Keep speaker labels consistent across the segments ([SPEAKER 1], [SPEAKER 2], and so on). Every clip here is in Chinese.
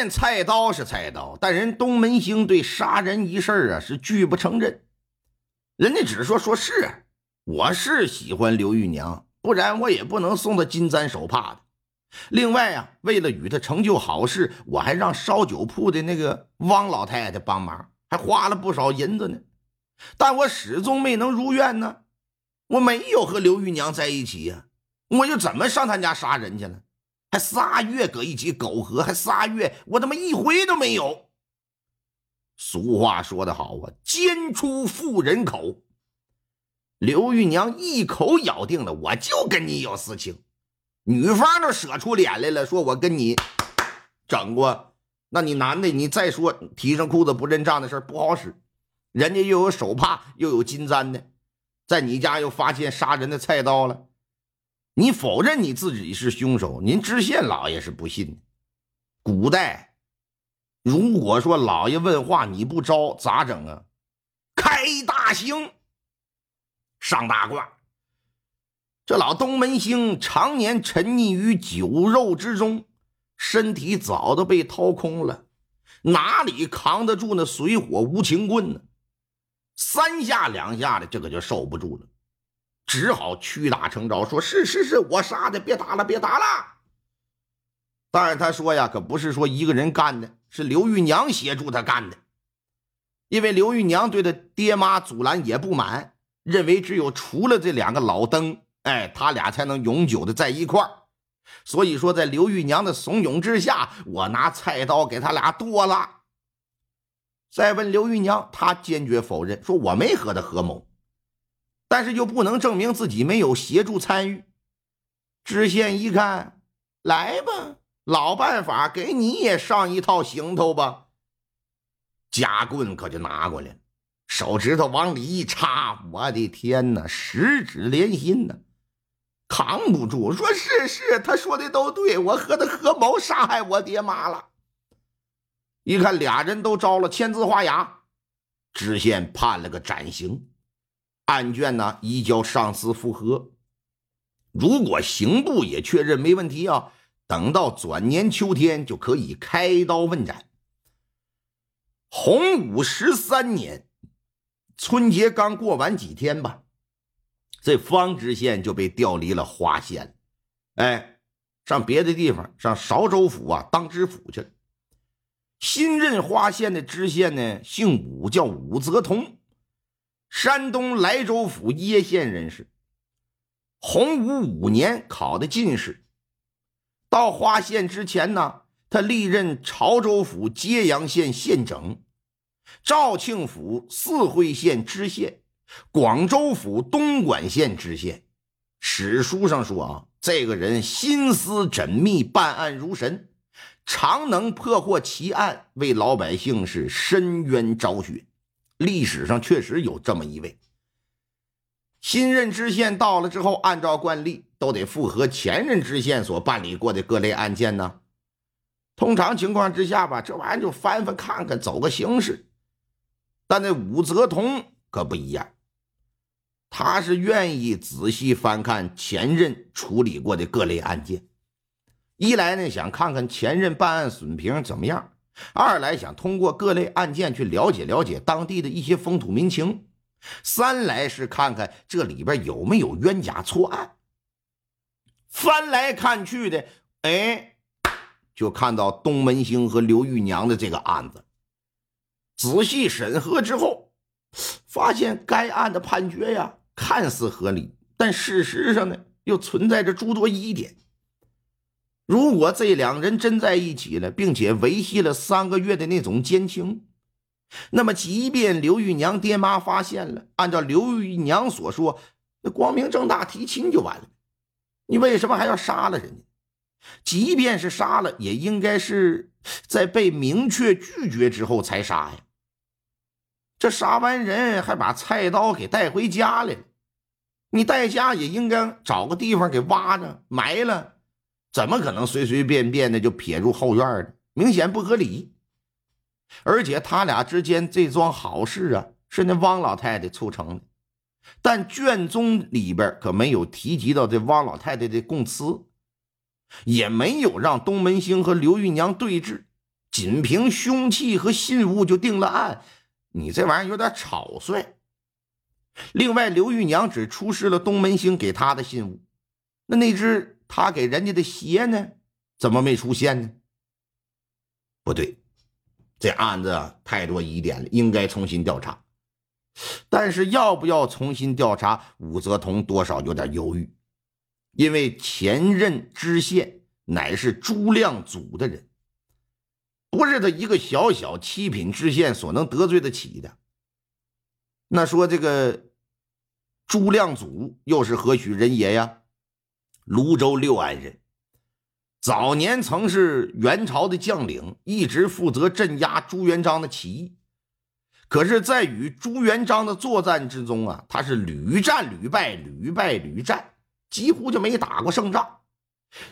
[SPEAKER 1] 见菜刀是菜刀，但人东门星对杀人一事啊是拒不承认。人家只说说是，我是喜欢刘玉娘，不然我也不能送她金簪手帕的。另外啊，为了与她成就好事，我还让烧酒铺的那个汪老太太帮忙，还花了不少银子呢。但我始终没能如愿呢。我没有和刘玉娘在一起呀，我又怎么上她家杀人去了？还仨月搁一起苟合，还仨月，我他妈一回都没有。俗话说得好啊，奸出妇人口。刘玉娘一口咬定了，我就跟你有私情。女方都舍出脸来了，说我跟你整过。那你男的，你再说提上裤子不认账的事不好使。人家又有手帕，又有金簪的，在你家又发现杀人的菜刀了。你否认你自己是凶手，您知县老爷是不信的。古代，如果说老爷问话你不招，咋整啊？开大刑，上大卦。这老东门星常年沉溺于酒肉之中，身体早都被掏空了，哪里扛得住那水火无情棍呢？三下两下的，这可就受不住了。只好屈打成招，说是是是，我杀的，别打了，别打了。但是，他说呀，可不是说一个人干的，是刘玉娘协助他干的。因为刘玉娘对他爹妈阻拦也不满，认为只有除了这两个老登，哎，他俩才能永久的在一块儿。所以说，在刘玉娘的怂恿之下，我拿菜刀给他俩剁了。再问刘玉娘，她坚决否认，说我没和他合谋。但是又不能证明自己没有协助参与。知县一看，来吧，老办法，给你也上一套行头吧。夹棍可就拿过来了，手指头往里一插，我的天哪，十指连心呢，扛不住。说是是，他说的都对，我和他合谋杀害我爹妈了。一看俩人都招了，签字画押，知县判了个斩刑。案卷呢移交上司复核，如果刑部也确认没问题啊，等到转年秋天就可以开刀问斩。洪武十三年春节刚过完几天吧，这方知县就被调离了花县，哎，上别的地方上韶州府啊当知府去了。新任花县的知县呢姓武，叫武则同。山东莱州府掖县人士，洪武五年考的进士。到花县之前呢，他历任潮州府揭阳县县整、肇庆府四会县知县、广州府东莞县知县。史书上说啊，这个人心思缜密，办案如神，常能破获奇案，为老百姓是伸冤昭雪。历史上确实有这么一位新任知县到了之后，按照惯例都得复核前任知县所办理过的各类案件呢。通常情况之下吧，这玩意儿就翻翻看看，走个形式。但那武则同可不一样，他是愿意仔细翻看前任处理过的各类案件。一来呢，想看看前任办案水平怎么样。二来想通过各类案件去了解了解当地的一些风土民情，三来是看看这里边有没有冤假错案。翻来看去的，哎，就看到东门星和刘玉娘的这个案子。仔细审核之后，发现该案的判决呀，看似合理，但事实上呢，又存在着诸多疑点。如果这两人真在一起了，并且维系了三个月的那种奸情，那么即便刘玉娘爹妈发现了，按照刘玉娘所说，那光明正大提亲就完了。你为什么还要杀了人家？即便是杀了，也应该是在被明确拒绝之后才杀呀。这杀完人还把菜刀给带回家来了，你带家也应该找个地方给挖着埋了，怎么可能随随便便的就撇入后院呢？明显不合理。而且他俩之间这桩好事啊，是那汪老太太促成的，但卷宗里边可没有提及到这汪老太太的供词，也没有让东门星和刘玉娘对质，仅凭凶器和信物就定了案，你这玩意儿有点草率。另外，刘玉娘只出示了东门星给她的信物，那那只他给人家的鞋呢，怎么没出现呢？不对。这案子太多疑点了，应该重新调查。但是要不要重新调查？武则同多少有点犹豫，因为前任知县乃是朱亮祖的人，不是他一个小小七品知县所能得罪得起的。那说这个朱亮祖又是何许人也呀？泸州六安人。早年曾是元朝的将领，一直负责镇压朱元璋的起义。可是，在与朱元璋的作战之中啊，他是屡战屡败，屡败屡战，几乎就没打过胜仗，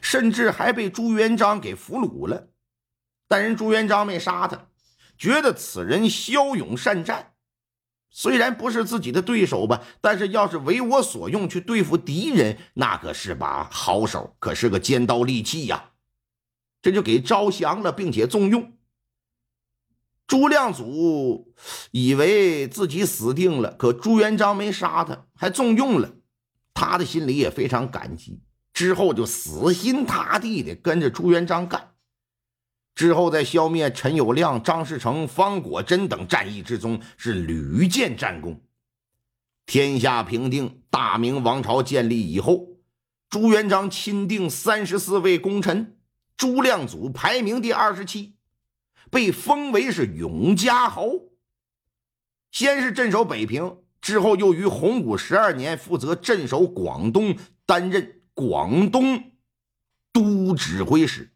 [SPEAKER 1] 甚至还被朱元璋给俘虏了。但人朱元璋没杀他，觉得此人骁勇善战。虽然不是自己的对手吧，但是要是为我所用去对付敌人，那可是把好手，可是个尖刀利器呀！这就给招降了，并且重用。朱亮祖以为自己死定了，可朱元璋没杀他，还重用了，他的心里也非常感激。之后就死心塌地的跟着朱元璋干。之后，在消灭陈友谅、张士诚、方果真等战役之中，是屡建战功。天下平定，大明王朝建立以后，朱元璋钦定三十四位功臣，朱亮祖排名第二十七，被封为是永嘉侯。先是镇守北平，之后又于洪武十二年负责镇守广东，担任广东都指挥使。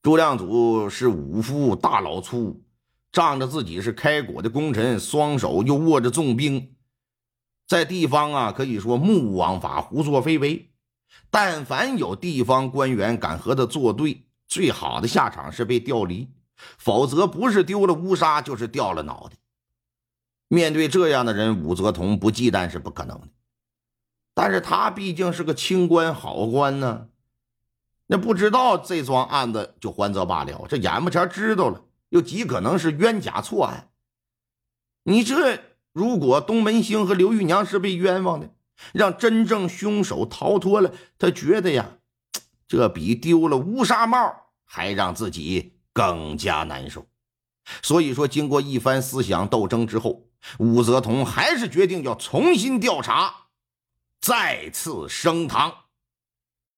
[SPEAKER 1] 朱亮祖是武夫，大老粗，仗着自己是开国的功臣，双手又握着重兵，在地方啊可以说目无王法，胡作非为。但凡有地方官员敢和他作对，最好的下场是被调离，否则不是丢了乌纱，就是掉了脑袋。面对这样的人，武则同不忌惮是不可能的。但是他毕竟是个清官好官呢。那不知道这桩案子就还则罢了，这眼巴前知道了，又极可能是冤假错案。你这如果东门星和刘玉娘是被冤枉的，让真正凶手逃脱了，他觉得呀，这比丢了乌纱帽还让自己更加难受。所以说，经过一番思想斗争之后，武则同还是决定要重新调查，再次升堂。